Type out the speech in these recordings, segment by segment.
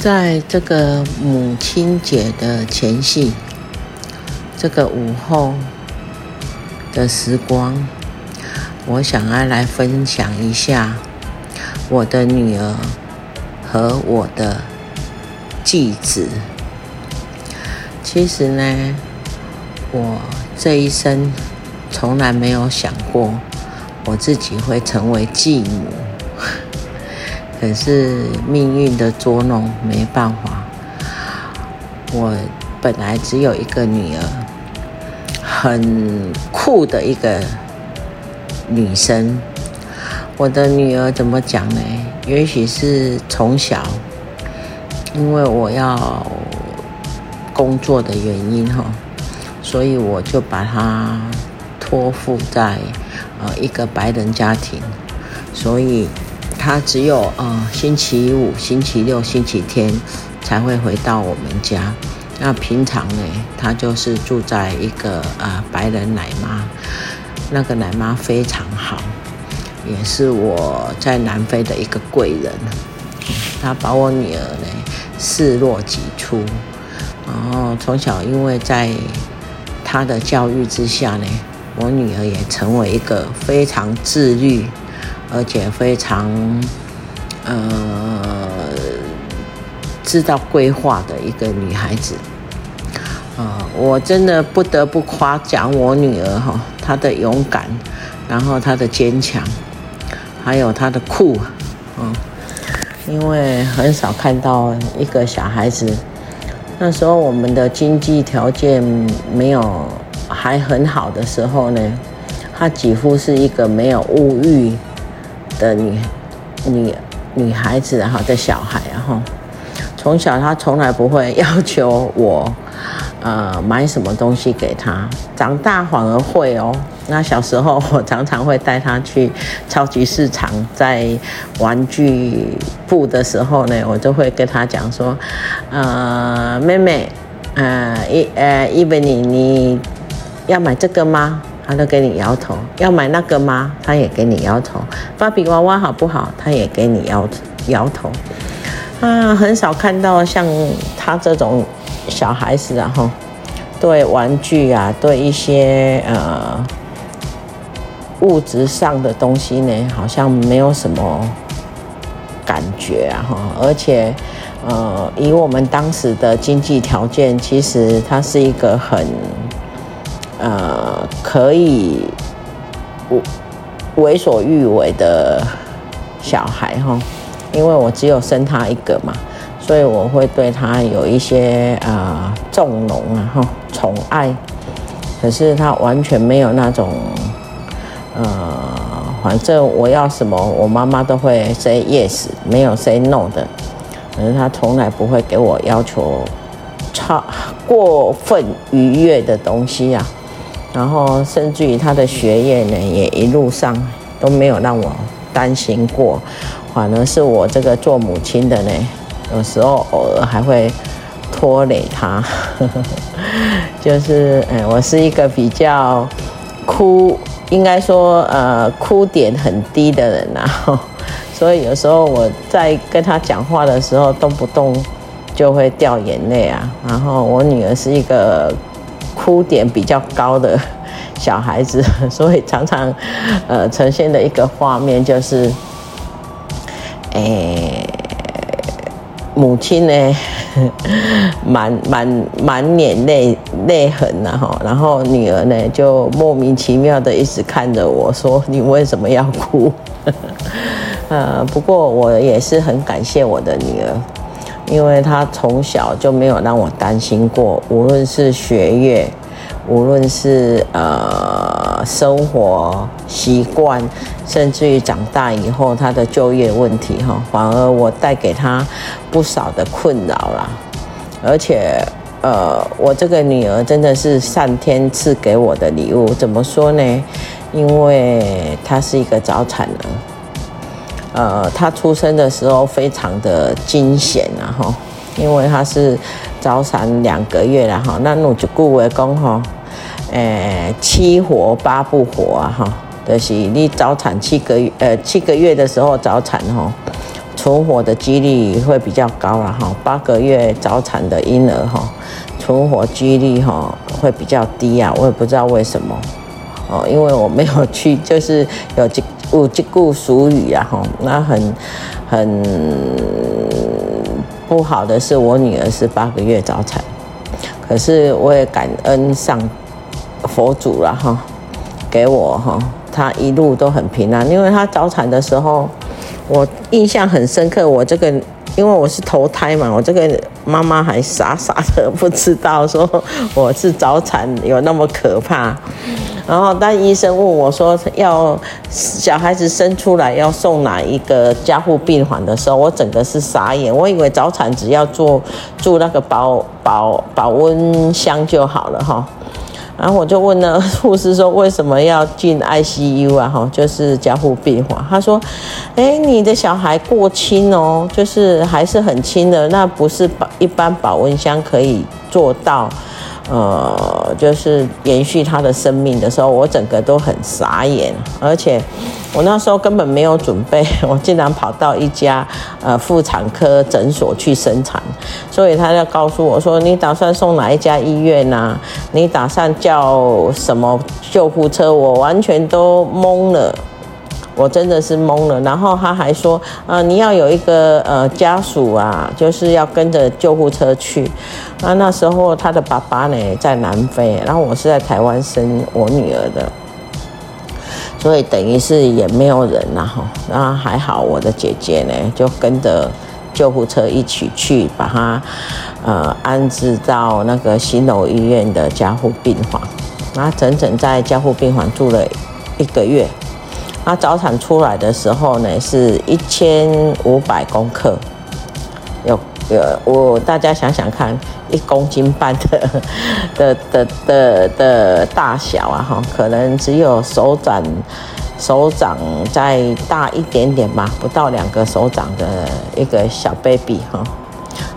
在这个母亲节的前夕，这个午后的时光，我想要来分享一下我的女儿和我的继子。其实呢，我这一生从来没有想过我自己会成为继母。可是命运的捉弄，没办法。我本来只有一个女儿，很酷的一个女生。我的女儿怎么讲呢？也许是从小，因为我要工作的原因哈，所以我就把她托付在呃一个白人家庭，所以。他只有呃星期五、星期六、星期天才会回到我们家。那平常呢，他就是住在一个、呃、白人奶妈，那个奶妈非常好，也是我在南非的一个贵人。他把我女儿呢视若己出，然后从小因为在他的教育之下呢，我女儿也成为一个非常自律。而且非常，呃，知道规划的一个女孩子，啊、呃，我真的不得不夸奖我女儿哈，她的勇敢，然后她的坚强，还有她的酷，嗯，因为很少看到一个小孩子，那时候我们的经济条件没有还很好的时候呢，她几乎是一个没有物欲。的女女女孩子，然后的小孩，然后从小她从来不会要求我，呃，买什么东西给她。长大反而会哦。那小时候我常常会带她去超级市场，在玩具部的时候呢，我就会跟她讲说，呃，妹妹，呃，一呃，Evelyn，你要买这个吗？他都给你摇头，要买那个吗？他也给你摇头。芭比娃娃好不好？他也给你摇摇头。啊，很少看到像他这种小孩子啊，哈，对玩具啊，对一些呃物质上的东西呢，好像没有什么感觉啊，哈。而且，呃，以我们当时的经济条件，其实他是一个很。呃，可以为为所欲为的小孩哈，因为我只有生他一个嘛，所以我会对他有一些啊纵容啊哈宠爱，可是他完全没有那种呃，反正我要什么，我妈妈都会 say yes，没有 say no 的，可是他从来不会给我要求超过分愉悦的东西啊。然后，甚至于他的学业呢，也一路上都没有让我担心过，反而是我这个做母亲的呢，有时候偶尔还会拖累他，就是，哎，我是一个比较哭，应该说，呃，哭点很低的人呐，所以有时候我在跟他讲话的时候，动不动就会掉眼泪啊。然后我女儿是一个。哭点比较高的小孩子，所以常常呃呈现的一个画面就是，诶、母亲呢 满满满脸泪泪痕呐哈，然后女儿呢就莫名其妙的一直看着我说：“你为什么要哭？” 呃，不过我也是很感谢我的女儿。因为他从小就没有让我担心过，无论是学业，无论是呃生活习惯，甚至于长大以后他的就业问题哈，反而我带给他不少的困扰啦。而且呃，我这个女儿真的是上天赐给我的礼物。怎么说呢？因为她是一个早产儿。呃，她出生的时候非常的惊险啊哈，因为她是早产两个月了哈。那我就顾为公哈，诶，七活八不活啊哈，就是你早产七个月，呃，七个月的时候早产哈，存活的几率会比较高了哈。八个月早产的婴儿哈，存活几率哈会比较低啊，我也不知道为什么哦，因为我没有去，就是有这。有这句俗语啊，哈，那很很不好的是，我女儿是八个月早产，可是我也感恩上佛祖了哈，给我哈，他一路都很平安，因为他早产的时候，我印象很深刻，我这个因为我是头胎嘛，我这个妈妈还傻傻的不知道说 我是早产有那么可怕。然后，当医生问我说要小孩子生出来要送哪一个加护病房的时候，我整个是傻眼。我以为早产只要住住那个保保保温箱就好了哈。然后我就问了 护士说，为什么要进 ICU 啊？哈，就是加护病房。他说，哎，你的小孩过轻哦，就是还是很轻的，那不是保一般保温箱可以做到。呃，就是延续他的生命的时候，我整个都很傻眼，而且我那时候根本没有准备，我竟然跑到一家呃妇产科诊所去生产，所以他就告诉我说：“你打算送哪一家医院呐、啊？你打算叫什么救护车？”我完全都懵了。我真的是懵了，然后他还说，呃，你要有一个呃家属啊，就是要跟着救护车去。那那时候他的爸爸呢在南非，然后我是在台湾生我女儿的，所以等于是也没有人然后，那还好我的姐姐呢就跟着救护车一起去把她呃安置到那个新楼医院的加护病房，那整整在加护病房住了一个月。他早产出来的时候呢，是一千五百公克，有有我大家想想看，一公斤半的的的的的大小啊哈，可能只有手掌手掌再大一点点吧，不到两个手掌的一个小 baby 哈。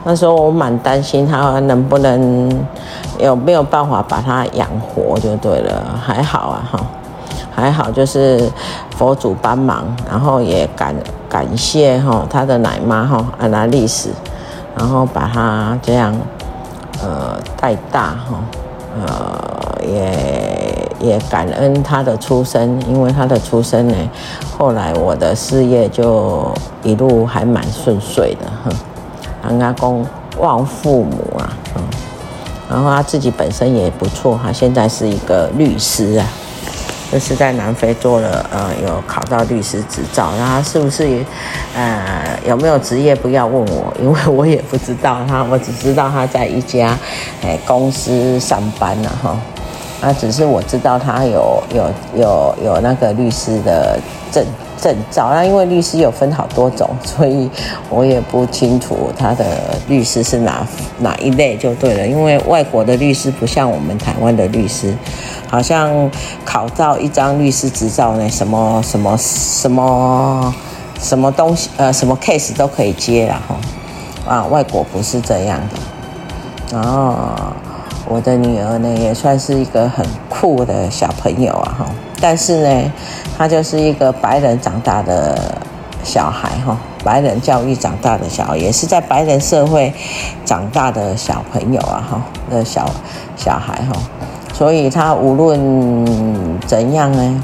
那时候我蛮担心他能不能有没有办法把他养活就对了，还好啊哈。还好，就是佛祖帮忙，然后也感感谢哈他的奶妈哈安娜丽丝，然后把他这样呃带大哈，呃也也感恩他的出生，因为他的出生呢，后来我的事业就一路还蛮顺遂的哈，人家讲望父母啊，嗯，然后他自己本身也不错，哈现在是一个律师啊。就是在南非做了，呃，有考到律师执照，然后是不是，呃，有没有职业？不要问我，因为我也不知道他，我只知道他在一家，哎，公司上班了哈，啊，只是我知道他有有有有那个律师的证。证照，那因为律师有分好多种，所以我也不清楚他的律师是哪哪一类就对了。因为外国的律师不像我们台湾的律师，好像考到一张律师执照呢，什么什么什么什么东西呃什么 case 都可以接了哈。啊，外国不是这样的。然后我的女儿呢也算是一个很酷的小朋友啊哈。但是呢，他就是一个白人长大的小孩哈，白人教育长大的小孩，也是在白人社会长大的小朋友啊哈，的小小孩哈，所以他无论怎样呢，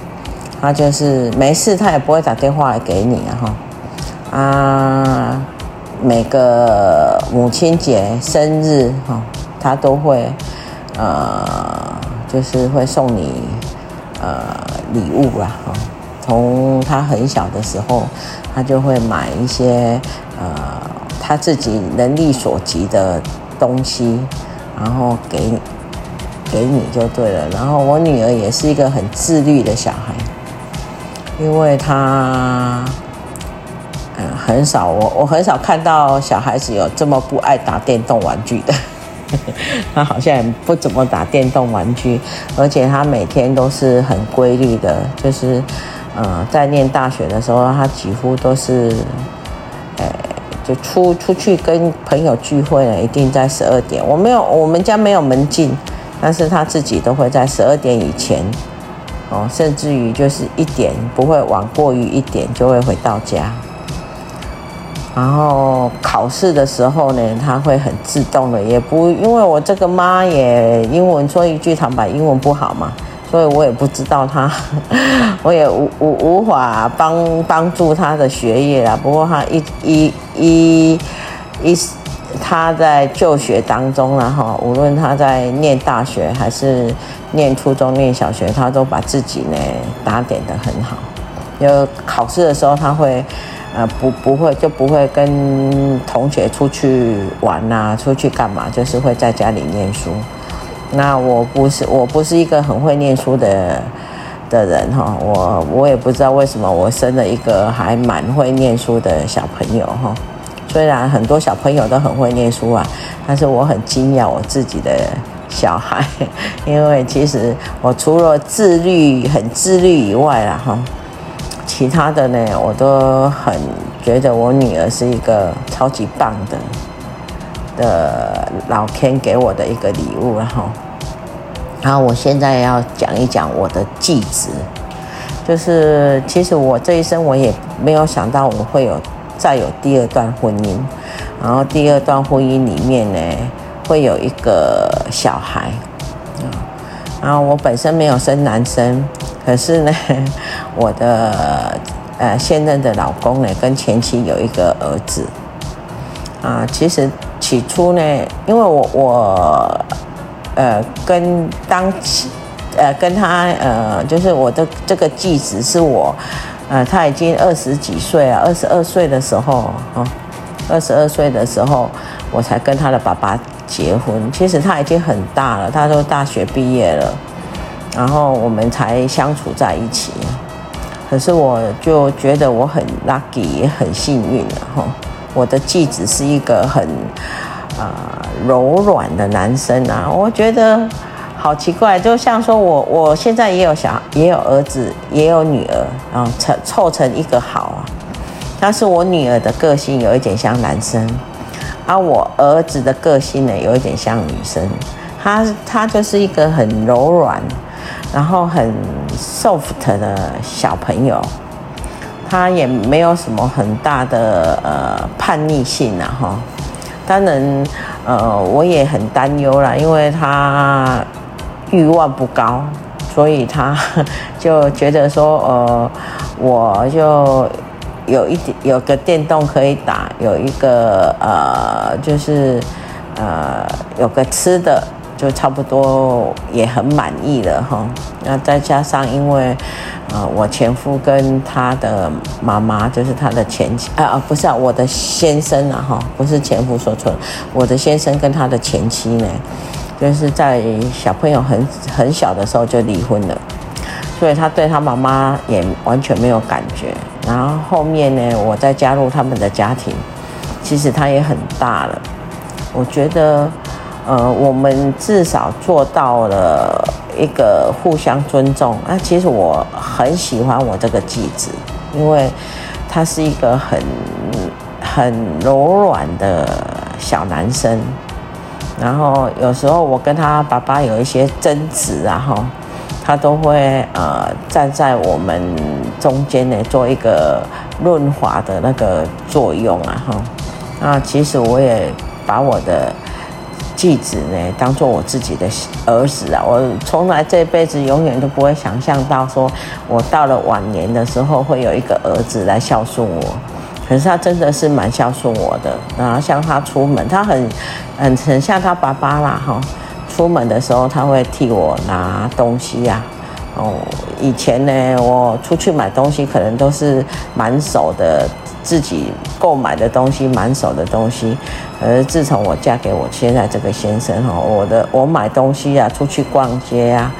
他就是没事，他也不会打电话来给你啊哈，啊，每个母亲节、生日哈，他都会呃，就是会送你。呃，礼物啦，哈，从他很小的时候，他就会买一些呃他自己能力所及的东西，然后给给你就对了。然后我女儿也是一个很自律的小孩，因为她嗯很少我我很少看到小孩子有这么不爱打电动玩具的。他好像不怎么打电动玩具，而且他每天都是很规律的，就是，呃，在念大学的时候，他几乎都是，呃，就出出去跟朋友聚会了，一定在十二点。我没有，我们家没有门禁，但是他自己都会在十二点以前，哦，甚至于就是一点，不会晚过于一点就会回到家。然后考试的时候呢，他会很自动的，也不因为我这个妈也英文说一句坦白，英文不好嘛，所以我也不知道他，我也无无无法帮帮助他的学业啦。不过他一一一一他在就学当中然后无论他在念大学还是念初中、念小学，他都把自己呢打点的很好。有考试的时候，他会。呃，不，不会，就不会跟同学出去玩呐、出去干嘛？就是会在家里念书。那我不是，我不是一个很会念书的的人哈。我我也不知道为什么我生了一个还蛮会念书的小朋友哈。虽然很多小朋友都很会念书啊，但是我很惊讶我自己的小孩，因为其实我除了自律很自律以外啦哈。其他的呢，我都很觉得我女儿是一个超级棒的的老天给我的一个礼物，然后，然后我现在要讲一讲我的继子，就是其实我这一生我也没有想到我会有再有第二段婚姻，然后第二段婚姻里面呢会有一个小孩，然后我本身没有生男生。可是呢，我的呃现任的老公呢，跟前妻有一个儿子啊。其实起初呢，因为我我呃跟当呃跟他呃就是我的这个继子是我呃他已经二十几岁啊，二十二岁的时候哦，二十二岁的时候我才跟他的爸爸结婚。其实他已经很大了，他都大学毕业了。然后我们才相处在一起，可是我就觉得我很 lucky，也很幸运了哈。我的继子是一个很啊、柔软的男生啊，我觉得好奇怪，就像说我我现在也有小，也有儿子，也有女儿，然后凑凑成一个好啊。但是我女儿的个性有一点像男生，而我儿子的个性呢有一点像女生，他他就是一个很柔软。然后很 soft 的小朋友，他也没有什么很大的呃叛逆性啊哈。当然，呃，我也很担忧啦，因为他欲望不高，所以他就觉得说，呃，我就有一点有个电动可以打，有一个呃，就是呃，有个吃的。就差不多也很满意了哈，那再加上因为，呃，我前夫跟他的妈妈，就是他的前妻啊啊，不是啊，我的先生啊哈，不是前夫说错了，我的先生跟他的前妻呢，就是在小朋友很很小的时候就离婚了，所以他对他妈妈也完全没有感觉。然后后面呢，我再加入他们的家庭，其实他也很大了，我觉得。呃，我们至少做到了一个互相尊重。那其实我很喜欢我这个继子，因为他是一个很很柔软的小男生。然后有时候我跟他爸爸有一些争执，然后他都会呃站在我们中间呢，做一个润滑的那个作用啊哈。那其实我也把我的。继子呢，当做我自己的儿子啊！我从来这辈子永远都不会想象到，说我到了晚年的时候会有一个儿子来孝顺我。可是他真的是蛮孝顺我的。然后像他出门，他很很很像他爸爸啦哈。出门的时候他会替我拿东西呀。哦，以前呢，我出去买东西可能都是满手的自己购买的东西，满手的东西。而自从我嫁给我现在这个先生哈，我的我买东西啊，出去逛街啊，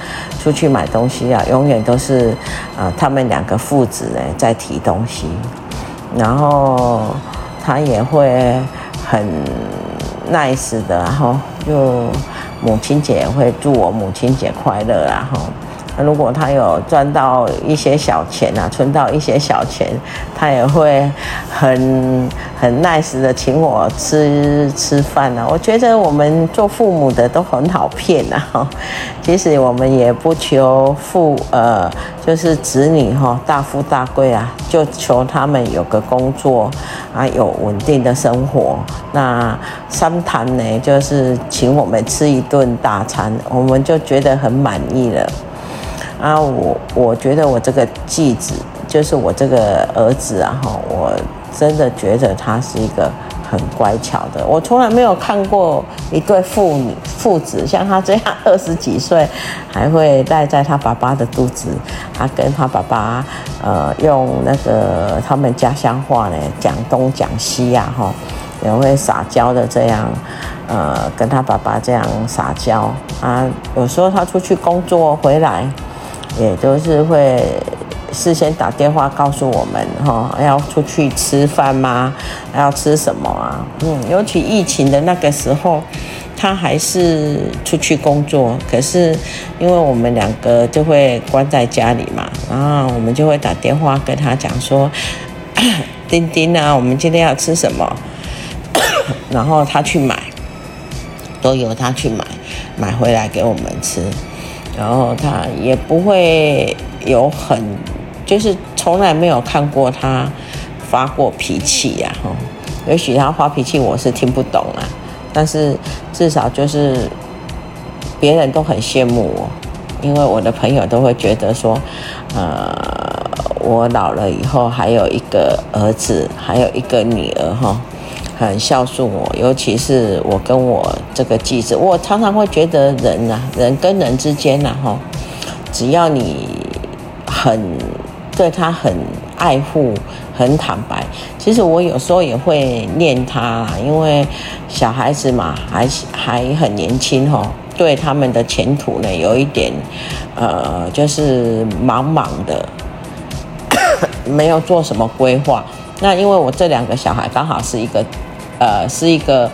出去买东西啊，永远都是啊，他们两个父子呢在提东西，然后他也会很 nice 的，然后就母亲节也会祝我母亲节快乐，然后。如果他有赚到一些小钱啊，存到一些小钱，他也会很很 nice 的请我吃吃饭啊。我觉得我们做父母的都很好骗啊。其实我们也不求父呃，就是子女哈大富大贵啊，就求他们有个工作啊，有稳定的生活。那三谈呢，就是请我们吃一顿大餐，我们就觉得很满意了。啊，我我觉得我这个继子就是我这个儿子啊，哈，我真的觉得他是一个很乖巧的。我从来没有看过一对父女父子像他这样二十几岁还会赖在他爸爸的肚子，他跟他爸爸呃用那个他们家乡话呢讲东讲西呀，哈，也会撒娇的这样，呃，跟他爸爸这样撒娇啊。有时候他出去工作回来。也就是会事先打电话告诉我们，哈，要出去吃饭吗？要吃什么啊？嗯，尤其疫情的那个时候，他还是出去工作。可是因为我们两个就会关在家里嘛，然后我们就会打电话跟他讲说：“丁丁啊，我们今天要吃什么？” 然后他去买，都由他去买，买回来给我们吃。然后他也不会有很，就是从来没有看过他发过脾气呀，哈。也许他发脾气我是听不懂啊，但是至少就是别人都很羡慕我，因为我的朋友都会觉得说，呃，我老了以后还有一个儿子，还有一个女儿，哈。很孝顺我，尤其是我跟我这个继子，我常常会觉得人啊，人跟人之间呐，哈，只要你很对他很爱护、很坦白，其实我有时候也会念他，因为小孩子嘛，还还很年轻哈，对他们的前途呢，有一点呃，就是茫茫的，没有做什么规划。那因为我这两个小孩刚好是一个。呃，是一个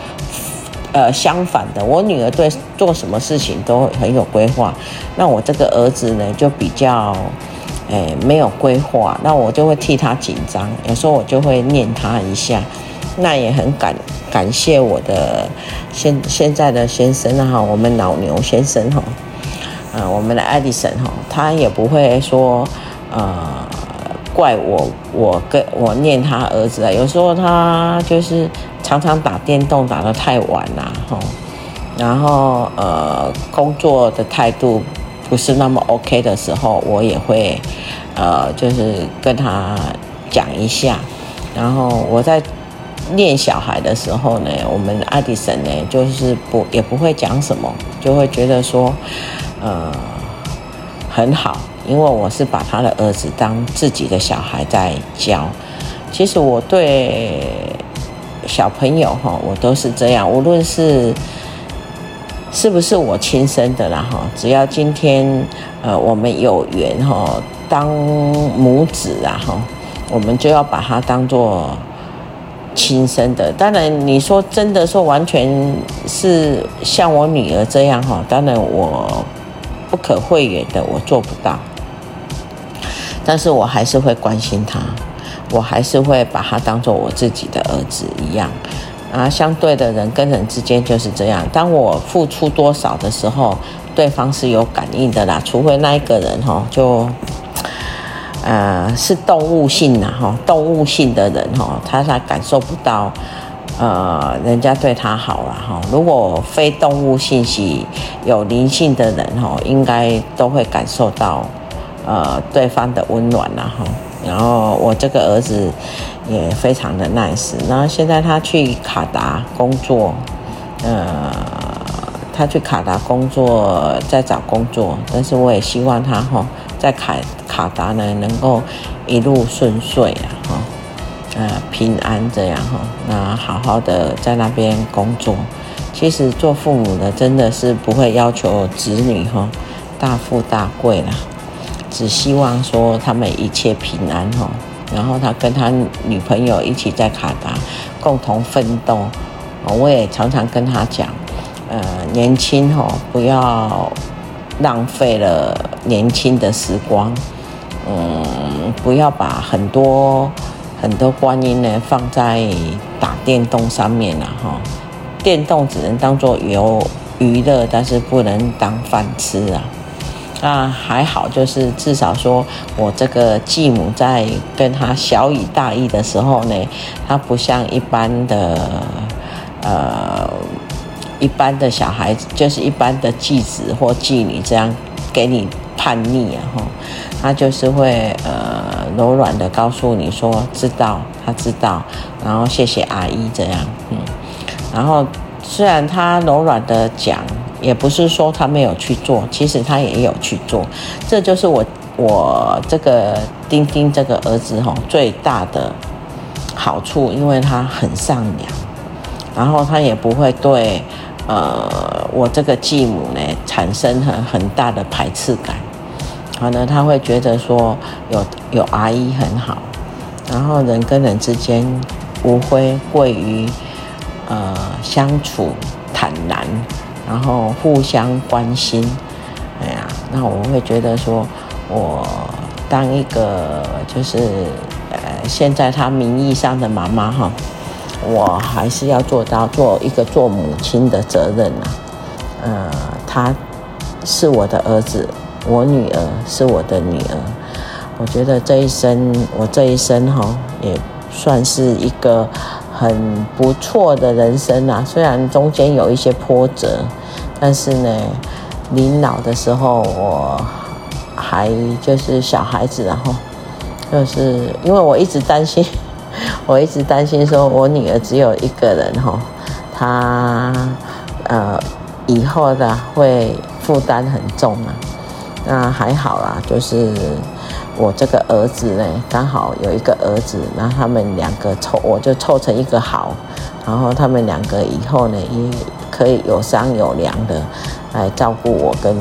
呃相反的。我女儿对做什么事情都很有规划，那我这个儿子呢就比较，哎，没有规划，那我就会替他紧张。有时候我就会念他一下，那也很感感谢我的现现在的先生哈，我们老牛先生哈，呃，我们的艾迪森哈，他也不会说呃。怪我，我跟我念他儿子啊，有时候他就是常常打电动打得太晚了，吼，然后呃工作的态度不是那么 OK 的时候，我也会呃就是跟他讲一下，然后我在念小孩的时候呢，我们爱迪生呢就是不也不会讲什么，就会觉得说呃很好。因为我是把他的儿子当自己的小孩在教，其实我对小朋友哈，我都是这样，无论是是不是我亲生的啦哈，只要今天呃我们有缘哈，当母子啊哈，我们就要把他当做亲生的。当然你说真的说完全是像我女儿这样哈，当然我不可讳言的，我做不到。但是我还是会关心他，我还是会把他当做我自己的儿子一样，啊，相对的人跟人之间就是这样。当我付出多少的时候，对方是有感应的啦，除非那一个人哈，就，呃，是动物性的哈，动物性的人哈，他才感受不到，呃，人家对他好了哈。如果非动物性系有灵性的人哈，应该都会感受到。呃，对方的温暖然后，然后我这个儿子也非常的 nice。然后现在他去卡达工作，呃，他去卡达工作，在找工作。但是我也希望他哈，在卡卡达呢能够一路顺遂啊哈。呃平安这样哈，那好好的在那边工作。其实做父母的真的是不会要求子女哈大富大贵啦，只希望说他们一切平安哈。然后他跟他女朋友一起在卡达共同奋斗。我也常常跟他讲，呃，年轻哈不要浪费了年轻的时光，嗯，不要把很多很多观念呢放在打电动上面了哈。电动只能当做游娱乐，但是不能当饭吃啊。那还好，就是至少说我这个继母在跟他小以大义的时候呢，他不像一般的呃一般的小孩子，就是一般的继子或继女这样给你叛逆啊，哈，他就是会呃柔软的告诉你说知道，他知道，然后谢谢阿姨这样，嗯。然后，虽然他柔软的讲，也不是说他没有去做，其实他也有去做。这就是我我这个丁丁这个儿子吼最大的好处，因为他很善良，然后他也不会对呃我这个继母呢产生很很大的排斥感。可能他会觉得说有有阿姨很好，然后人跟人之间无非贵于。呃，相处坦然，然后互相关心，哎呀，那我会觉得说，我当一个就是呃，现在他名义上的妈妈哈，我还是要做到做一个做母亲的责任呐。呃，他是我的儿子，我女儿是我的女儿，我觉得这一生，我这一生哈，也算是一个。很不错的人生啊，虽然中间有一些波折，但是呢，临老的时候我还就是小孩子，然后就是因为我一直担心，我一直担心说我女儿只有一个人哈，她呃以后的会负担很重啊，那还好啦，就是。我这个儿子呢，刚好有一个儿子，然后他们两个凑，我就凑成一个好，然后他们两个以后呢，也可以有商有量的来照顾我跟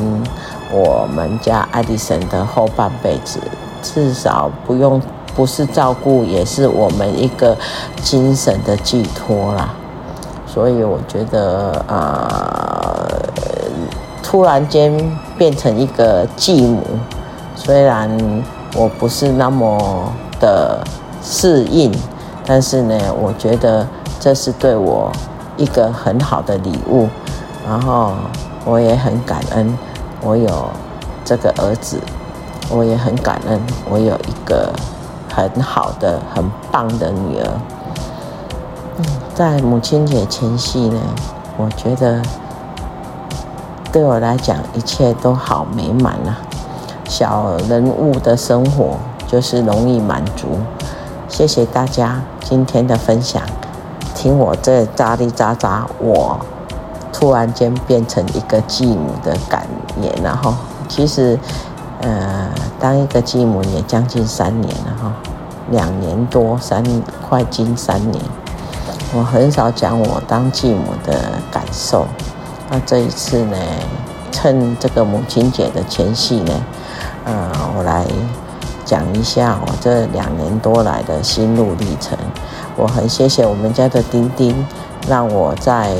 我们家爱迪生的后半辈子，至少不用不是照顾，也是我们一个精神的寄托啦。所以我觉得啊、呃，突然间变成一个继母，虽然。我不是那么的适应，但是呢，我觉得这是对我一个很好的礼物，然后我也很感恩我有这个儿子，我也很感恩我有一个很好的、很棒的女儿。嗯，在母亲节前夕呢，我觉得对我来讲一切都好美满啊。小人物的生活就是容易满足。谢谢大家今天的分享，听我这喳哩喳喳，我突然间变成一个继母的感言，然后其实，呃，当一个继母也将近三年了哈，两年多三快近三年，我很少讲我当继母的感受，那这一次呢，趁这个母亲节的前夕呢。呃，我来讲一下我这两年多来的心路历程。我很谢谢我们家的丁丁，让我在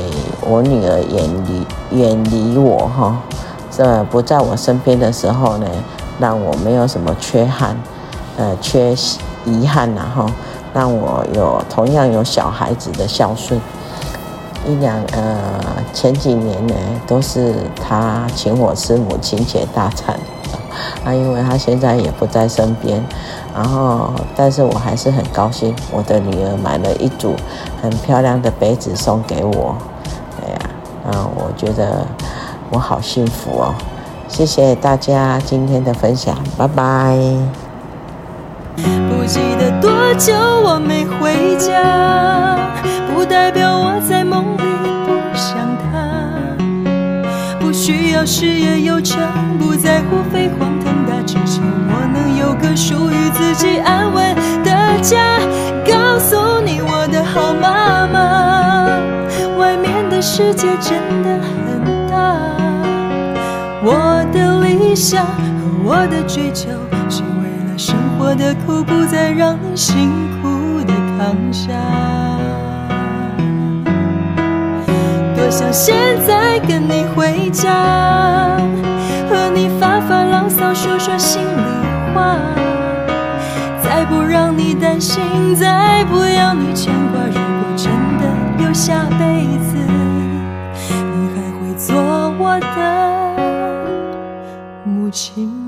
我女儿远离远离我哈，这不在我身边的时候呢，让我没有什么缺憾，呃，缺遗憾然后让我有同样有小孩子的孝顺。一两呃前几年呢，都是他请我吃母亲节大餐。啊，因为他现在也不在身边，然后，但是我还是很高兴，我的女儿买了一组很漂亮的杯子送给我，哎呀，啊，我觉得我好幸福哦，谢谢大家今天的分享，拜拜。不记得多久我没回家，不代表我在梦里不想他，需要事业有成不在乎飞黄腾达只想我能有个属于自己安稳的家。告诉你我的好妈妈外面的世界真的很大。我的理想和我的追求是为了生活的苦不再让你辛苦的扛下。现在跟你回家，和你发发牢骚，说说心里话，再不让你担心，再不要你牵挂。如果真的有下辈子，你还会做我的母亲吗。